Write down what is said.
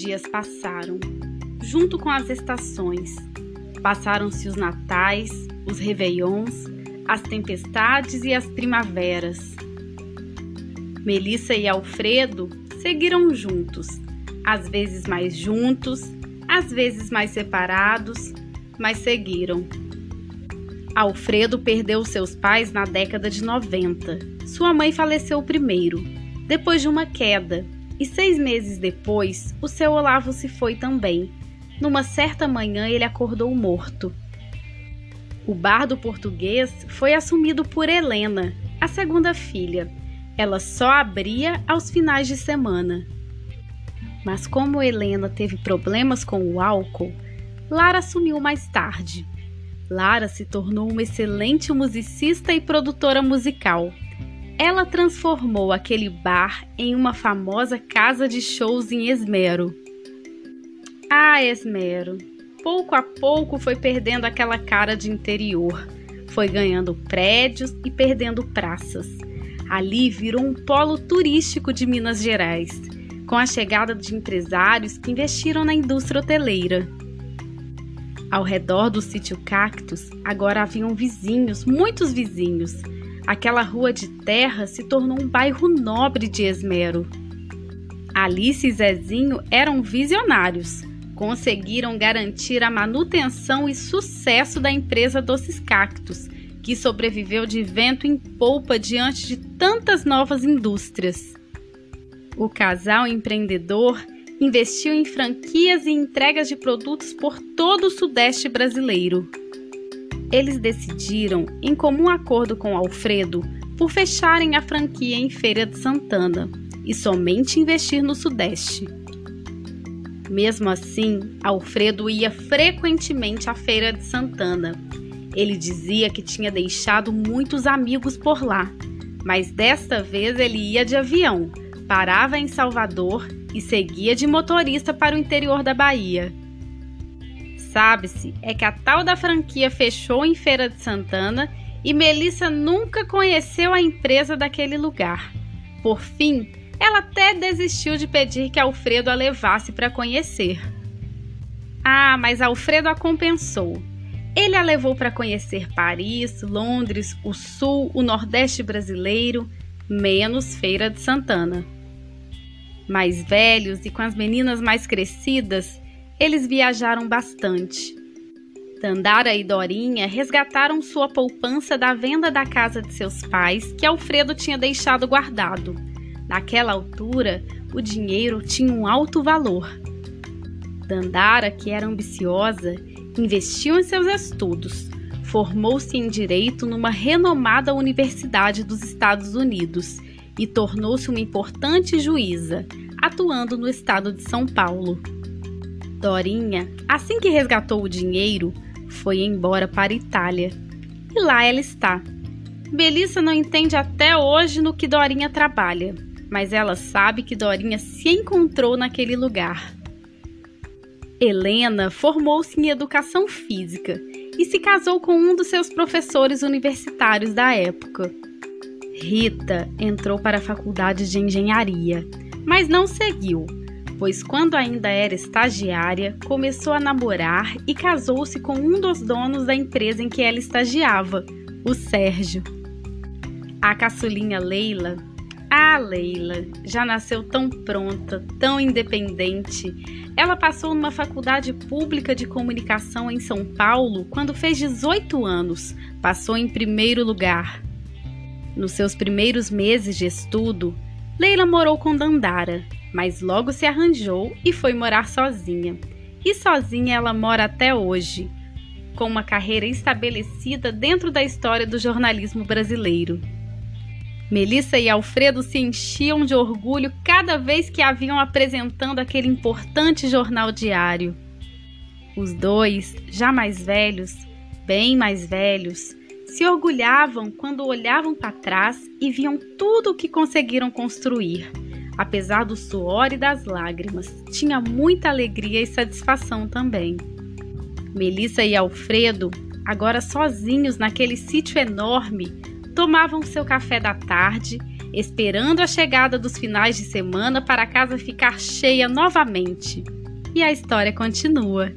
dias passaram, junto com as estações. Passaram-se os natais, os réveillons, as tempestades e as primaveras. Melissa e Alfredo seguiram juntos, às vezes mais juntos, às vezes mais separados, mas seguiram. Alfredo perdeu seus pais na década de 90. Sua mãe faleceu primeiro, depois de uma queda, e seis meses depois, o seu Olavo se foi também. Numa certa manhã, ele acordou morto. O bardo português foi assumido por Helena, a segunda filha. Ela só abria aos finais de semana. Mas como Helena teve problemas com o álcool, Lara assumiu mais tarde. Lara se tornou uma excelente musicista e produtora musical. Ela transformou aquele bar em uma famosa casa de shows em Esmero. Ah, Esmero! Pouco a pouco foi perdendo aquela cara de interior. Foi ganhando prédios e perdendo praças. Ali virou um polo turístico de Minas Gerais, com a chegada de empresários que investiram na indústria hoteleira. Ao redor do sítio Cactus, agora haviam vizinhos, muitos vizinhos. Aquela rua de terra se tornou um bairro nobre de Esmero. Alice e Zezinho eram visionários. Conseguiram garantir a manutenção e sucesso da empresa Doces Cactus, que sobreviveu de vento em polpa diante de tantas novas indústrias. O casal empreendedor investiu em franquias e entregas de produtos por todo o Sudeste brasileiro. Eles decidiram, em comum acordo com Alfredo, por fecharem a franquia em Feira de Santana e somente investir no Sudeste. Mesmo assim, Alfredo ia frequentemente à Feira de Santana. Ele dizia que tinha deixado muitos amigos por lá, mas desta vez ele ia de avião, parava em Salvador e seguia de motorista para o interior da Bahia. Sabe-se é que a tal da franquia fechou em Feira de Santana e Melissa nunca conheceu a empresa daquele lugar. Por fim, ela até desistiu de pedir que Alfredo a levasse para conhecer. Ah, mas Alfredo a compensou. Ele a levou para conhecer Paris, Londres, o Sul, o Nordeste brasileiro, menos Feira de Santana mais velhos e com as meninas mais crescidas, eles viajaram bastante. Dandara e Dorinha resgataram sua poupança da venda da casa de seus pais, que Alfredo tinha deixado guardado. Naquela altura, o dinheiro tinha um alto valor. Dandara, que era ambiciosa, investiu em seus estudos. Formou-se em direito numa renomada universidade dos Estados Unidos e tornou-se uma importante juíza, atuando no estado de São Paulo. Dorinha, assim que resgatou o dinheiro, foi embora para Itália. E lá ela está. Melissa não entende até hoje no que Dorinha trabalha, mas ela sabe que Dorinha se encontrou naquele lugar. Helena formou-se em educação física e se casou com um dos seus professores universitários da época. Rita entrou para a faculdade de engenharia, mas não seguiu, pois quando ainda era estagiária, começou a namorar e casou-se com um dos donos da empresa em que ela estagiava, o Sérgio. A caçulinha Leila, ah, Leila, já nasceu tão pronta, tão independente. Ela passou numa faculdade pública de comunicação em São Paulo quando fez 18 anos, passou em primeiro lugar. Nos seus primeiros meses de estudo, Leila morou com Dandara, mas logo se arranjou e foi morar sozinha. E sozinha ela mora até hoje, com uma carreira estabelecida dentro da história do jornalismo brasileiro. Melissa e Alfredo se enchiam de orgulho cada vez que haviam apresentando aquele importante jornal diário. Os dois, já mais velhos, bem mais velhos, se orgulhavam quando olhavam para trás e viam tudo o que conseguiram construir. Apesar do suor e das lágrimas, tinha muita alegria e satisfação também. Melissa e Alfredo, agora sozinhos naquele sítio enorme, tomavam seu café da tarde, esperando a chegada dos finais de semana para a casa ficar cheia novamente. E a história continua.